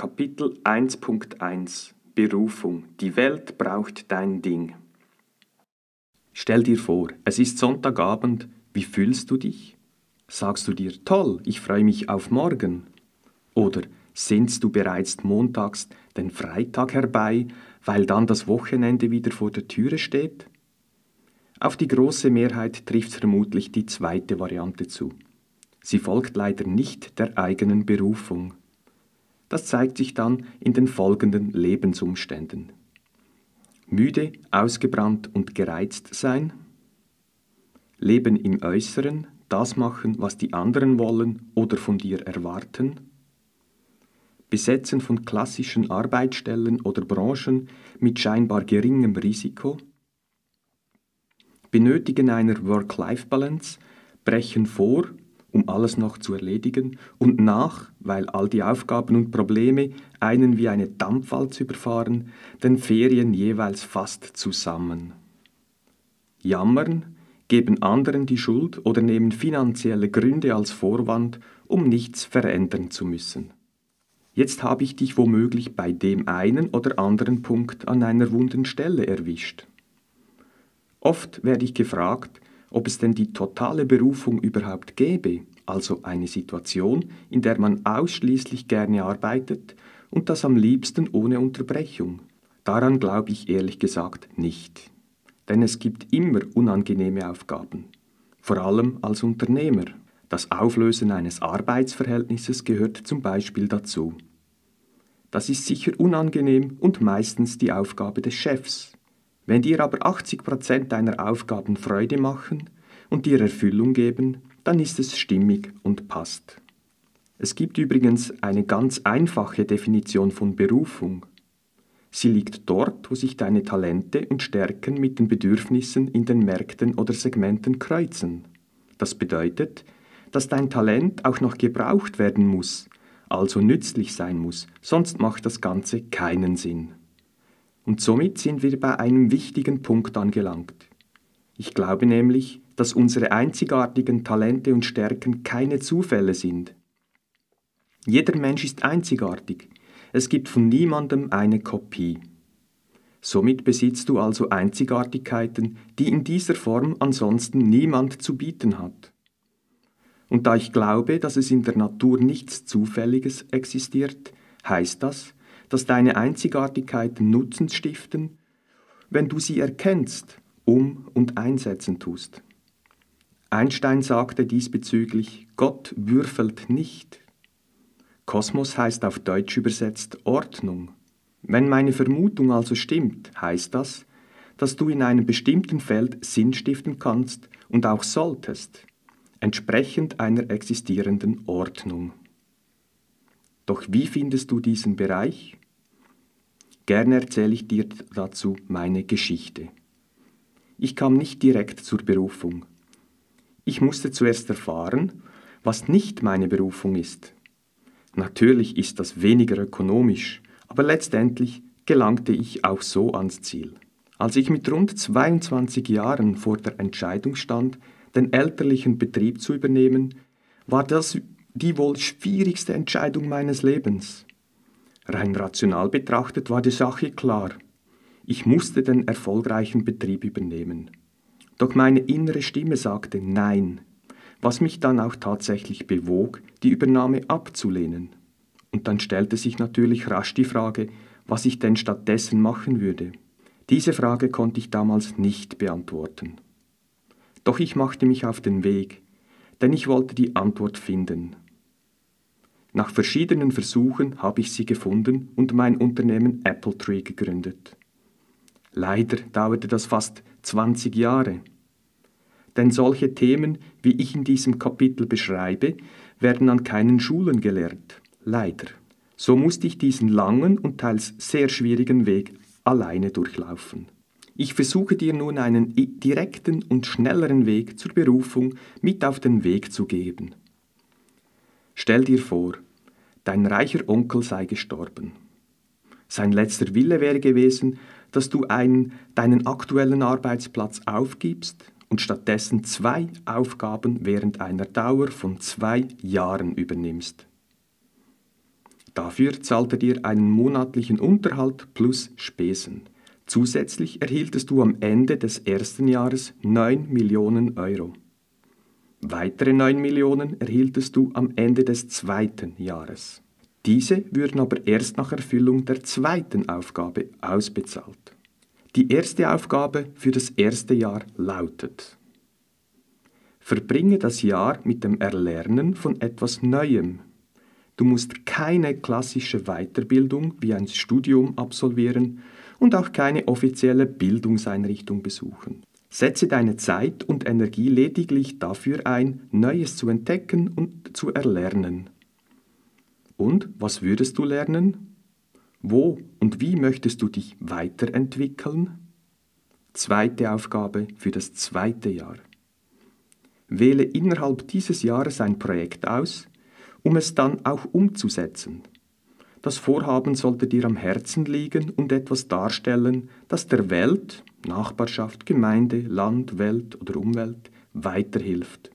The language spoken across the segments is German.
Kapitel 1.1 Berufung Die Welt braucht dein Ding. Stell dir vor, es ist Sonntagabend, wie fühlst du dich? Sagst du dir, toll, ich freue mich auf morgen? Oder sehnst du bereits montags den Freitag herbei, weil dann das Wochenende wieder vor der Türe steht? Auf die große Mehrheit trifft vermutlich die zweite Variante zu. Sie folgt leider nicht der eigenen Berufung. Das zeigt sich dann in den folgenden Lebensumständen. Müde, ausgebrannt und gereizt sein, Leben im Äußeren, das machen, was die anderen wollen oder von dir erwarten, Besetzen von klassischen Arbeitsstellen oder Branchen mit scheinbar geringem Risiko, Benötigen einer Work-Life-Balance, brechen vor um alles noch zu erledigen, und nach, weil all die Aufgaben und Probleme einen wie eine Dampfwalze überfahren, den Ferien jeweils fast zusammen. Jammern, geben anderen die Schuld oder nehmen finanzielle Gründe als Vorwand, um nichts verändern zu müssen. Jetzt habe ich dich womöglich bei dem einen oder anderen Punkt an einer wunden Stelle erwischt. Oft werde ich gefragt, ob es denn die totale Berufung überhaupt gäbe, also eine Situation, in der man ausschließlich gerne arbeitet und das am liebsten ohne Unterbrechung. Daran glaube ich ehrlich gesagt nicht. Denn es gibt immer unangenehme Aufgaben, vor allem als Unternehmer. Das Auflösen eines Arbeitsverhältnisses gehört zum Beispiel dazu. Das ist sicher unangenehm und meistens die Aufgabe des Chefs. Wenn dir aber 80% deiner Aufgaben Freude machen und dir Erfüllung geben, dann ist es stimmig und passt. Es gibt übrigens eine ganz einfache Definition von Berufung. Sie liegt dort, wo sich deine Talente und Stärken mit den Bedürfnissen in den Märkten oder Segmenten kreuzen. Das bedeutet, dass dein Talent auch noch gebraucht werden muss, also nützlich sein muss, sonst macht das Ganze keinen Sinn. Und somit sind wir bei einem wichtigen Punkt angelangt. Ich glaube nämlich, dass unsere einzigartigen Talente und Stärken keine Zufälle sind. Jeder Mensch ist einzigartig. Es gibt von niemandem eine Kopie. Somit besitzt du also Einzigartigkeiten, die in dieser Form ansonsten niemand zu bieten hat. Und da ich glaube, dass es in der Natur nichts Zufälliges existiert, heißt das, dass deine Einzigartigkeiten Nutzen stiften, wenn du sie erkennst, um und einsetzen tust. Einstein sagte diesbezüglich, Gott würfelt nicht. Kosmos heißt auf Deutsch übersetzt Ordnung. Wenn meine Vermutung also stimmt, heißt das, dass du in einem bestimmten Feld Sinn stiften kannst und auch solltest, entsprechend einer existierenden Ordnung. Doch wie findest du diesen Bereich? Gerne erzähle ich dir dazu meine Geschichte. Ich kam nicht direkt zur Berufung. Ich musste zuerst erfahren, was nicht meine Berufung ist. Natürlich ist das weniger ökonomisch, aber letztendlich gelangte ich auch so ans Ziel. Als ich mit rund 22 Jahren vor der Entscheidung stand, den elterlichen Betrieb zu übernehmen, war das die wohl schwierigste Entscheidung meines Lebens. Rein rational betrachtet war die Sache klar. Ich musste den erfolgreichen Betrieb übernehmen. Doch meine innere Stimme sagte Nein, was mich dann auch tatsächlich bewog, die Übernahme abzulehnen. Und dann stellte sich natürlich rasch die Frage, was ich denn stattdessen machen würde. Diese Frage konnte ich damals nicht beantworten. Doch ich machte mich auf den Weg, denn ich wollte die Antwort finden. Nach verschiedenen Versuchen habe ich sie gefunden und mein Unternehmen Apple Tree gegründet. Leider dauerte das fast 20 Jahre. Denn solche Themen, wie ich in diesem Kapitel beschreibe, werden an keinen Schulen gelehrt. Leider. So musste ich diesen langen und teils sehr schwierigen Weg alleine durchlaufen. Ich versuche dir nun einen direkten und schnelleren Weg zur Berufung mit auf den Weg zu geben. Stell dir vor, dein reicher Onkel sei gestorben. Sein letzter Wille wäre gewesen, dass du einen, deinen aktuellen Arbeitsplatz aufgibst und stattdessen zwei Aufgaben während einer Dauer von zwei Jahren übernimmst. Dafür zahlt er dir einen monatlichen Unterhalt plus Spesen. Zusätzlich erhieltest du am Ende des ersten Jahres 9 Millionen Euro. Weitere 9 Millionen erhieltest du am Ende des zweiten Jahres. Diese würden aber erst nach Erfüllung der zweiten Aufgabe ausbezahlt. Die erste Aufgabe für das erste Jahr lautet Verbringe das Jahr mit dem Erlernen von etwas Neuem. Du musst keine klassische Weiterbildung wie ein Studium absolvieren und auch keine offizielle Bildungseinrichtung besuchen. Setze deine Zeit und Energie lediglich dafür ein, Neues zu entdecken und zu erlernen. Und was würdest du lernen? Wo und wie möchtest du dich weiterentwickeln? Zweite Aufgabe für das zweite Jahr. Wähle innerhalb dieses Jahres ein Projekt aus, um es dann auch umzusetzen. Das Vorhaben sollte dir am Herzen liegen und etwas darstellen, das der Welt, Nachbarschaft, Gemeinde, Land, Welt oder Umwelt weiterhilft.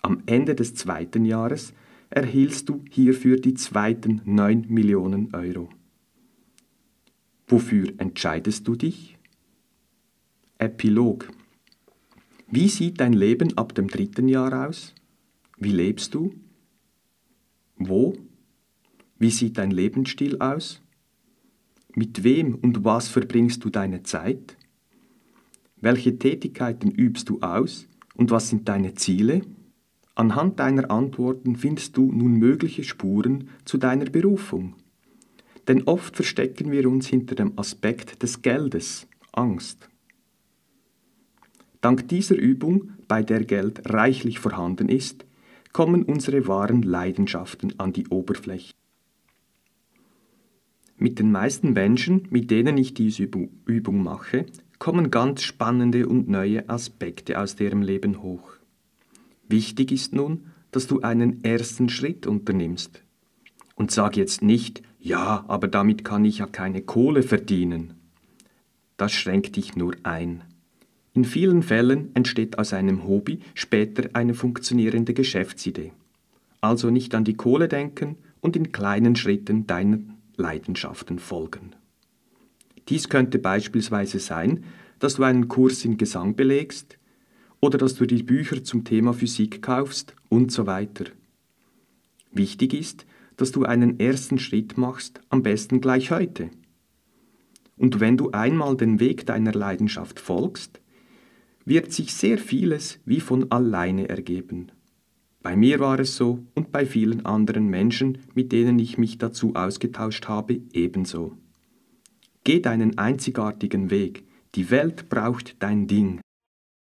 Am Ende des zweiten Jahres erhielst du hierfür die zweiten 9 Millionen Euro. Wofür entscheidest du dich? Epilog. Wie sieht dein Leben ab dem dritten Jahr aus? Wie lebst du? Wo wie sieht dein Lebensstil aus? Mit wem und was verbringst du deine Zeit? Welche Tätigkeiten übst du aus und was sind deine Ziele? Anhand deiner Antworten findest du nun mögliche Spuren zu deiner Berufung. Denn oft verstecken wir uns hinter dem Aspekt des Geldes, Angst. Dank dieser Übung, bei der Geld reichlich vorhanden ist, kommen unsere wahren Leidenschaften an die Oberfläche. Mit den meisten Menschen, mit denen ich diese Übung mache, kommen ganz spannende und neue Aspekte aus deren Leben hoch. Wichtig ist nun, dass du einen ersten Schritt unternimmst. Und sag jetzt nicht, ja, aber damit kann ich ja keine Kohle verdienen. Das schränkt dich nur ein. In vielen Fällen entsteht aus einem Hobby später eine funktionierende Geschäftsidee. Also nicht an die Kohle denken und in kleinen Schritten deinen Leidenschaften folgen. Dies könnte beispielsweise sein, dass du einen Kurs in Gesang belegst oder dass du die Bücher zum Thema Physik kaufst und so weiter. Wichtig ist, dass du einen ersten Schritt machst, am besten gleich heute. Und wenn du einmal den Weg deiner Leidenschaft folgst, wird sich sehr vieles wie von alleine ergeben. Bei mir war es so und bei vielen anderen Menschen, mit denen ich mich dazu ausgetauscht habe, ebenso. Geh deinen einzigartigen Weg, die Welt braucht dein Ding.